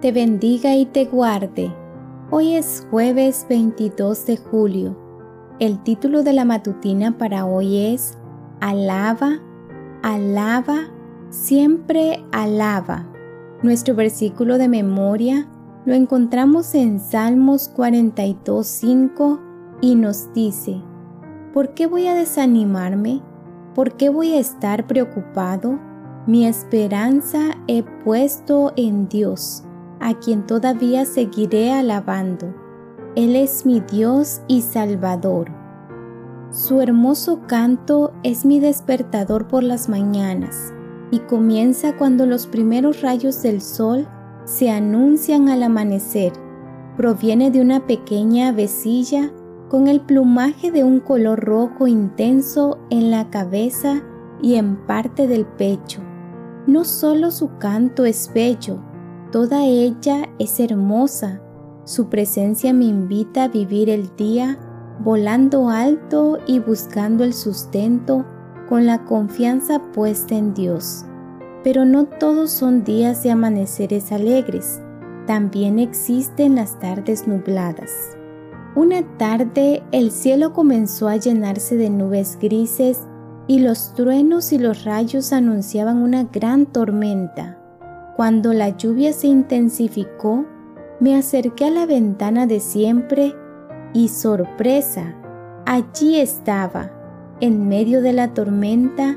te bendiga y te guarde. Hoy es jueves 22 de julio. El título de la matutina para hoy es Alaba, alaba, siempre alaba. Nuestro versículo de memoria lo encontramos en Salmos 42.5 y nos dice, ¿por qué voy a desanimarme? ¿Por qué voy a estar preocupado? Mi esperanza he puesto en Dios, a quien todavía seguiré alabando. Él es mi Dios y Salvador. Su hermoso canto es mi despertador por las mañanas y comienza cuando los primeros rayos del sol se anuncian al amanecer. Proviene de una pequeña avecilla con el plumaje de un color rojo intenso en la cabeza y en parte del pecho. No solo su canto es bello, toda ella es hermosa. Su presencia me invita a vivir el día volando alto y buscando el sustento con la confianza puesta en Dios. Pero no todos son días de amaneceres alegres, también existen las tardes nubladas. Una tarde el cielo comenzó a llenarse de nubes grises y los truenos y los rayos anunciaban una gran tormenta. Cuando la lluvia se intensificó, me acerqué a la ventana de siempre y sorpresa, allí estaba en medio de la tormenta,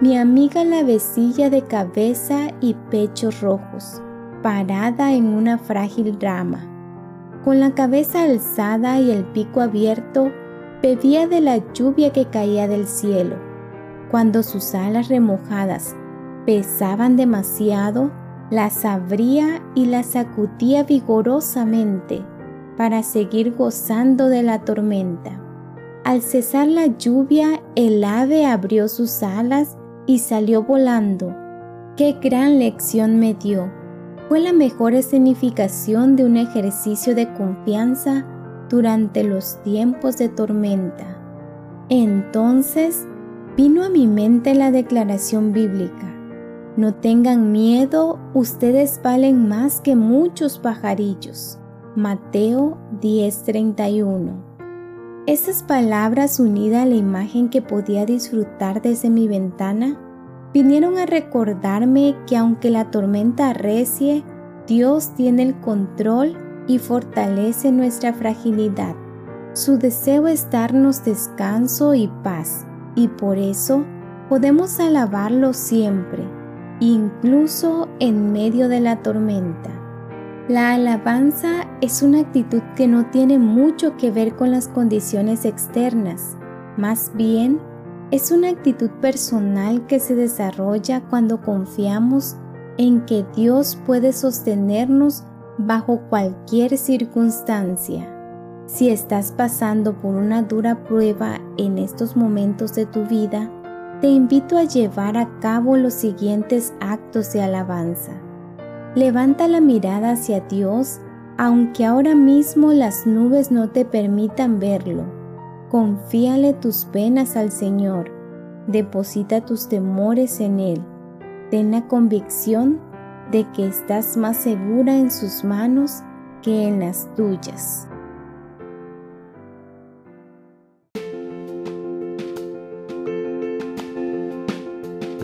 mi amiga la vecilla de cabeza y pechos rojos, parada en una frágil rama. Con la cabeza alzada y el pico abierto, bebía de la lluvia que caía del cielo. Cuando sus alas remojadas pesaban demasiado, las abría y las sacudía vigorosamente para seguir gozando de la tormenta. Al cesar la lluvia, el ave abrió sus alas y salió volando. ¡Qué gran lección me dio! Fue la mejor escenificación de un ejercicio de confianza durante los tiempos de tormenta. Entonces vino a mi mente la declaración bíblica. No tengan miedo, ustedes valen más que muchos pajarillos. Mateo 10:31 esas palabras unidas a la imagen que podía disfrutar desde mi ventana vinieron a recordarme que aunque la tormenta arrecie, Dios tiene el control y fortalece nuestra fragilidad. Su deseo es darnos descanso y paz, y por eso podemos alabarlo siempre, incluso en medio de la tormenta. La alabanza es una actitud que no tiene mucho que ver con las condiciones externas, más bien es una actitud personal que se desarrolla cuando confiamos en que Dios puede sostenernos bajo cualquier circunstancia. Si estás pasando por una dura prueba en estos momentos de tu vida, te invito a llevar a cabo los siguientes actos de alabanza. Levanta la mirada hacia Dios aunque ahora mismo las nubes no te permitan verlo. Confíale tus penas al Señor. Deposita tus temores en Él. Ten la convicción de que estás más segura en sus manos que en las tuyas.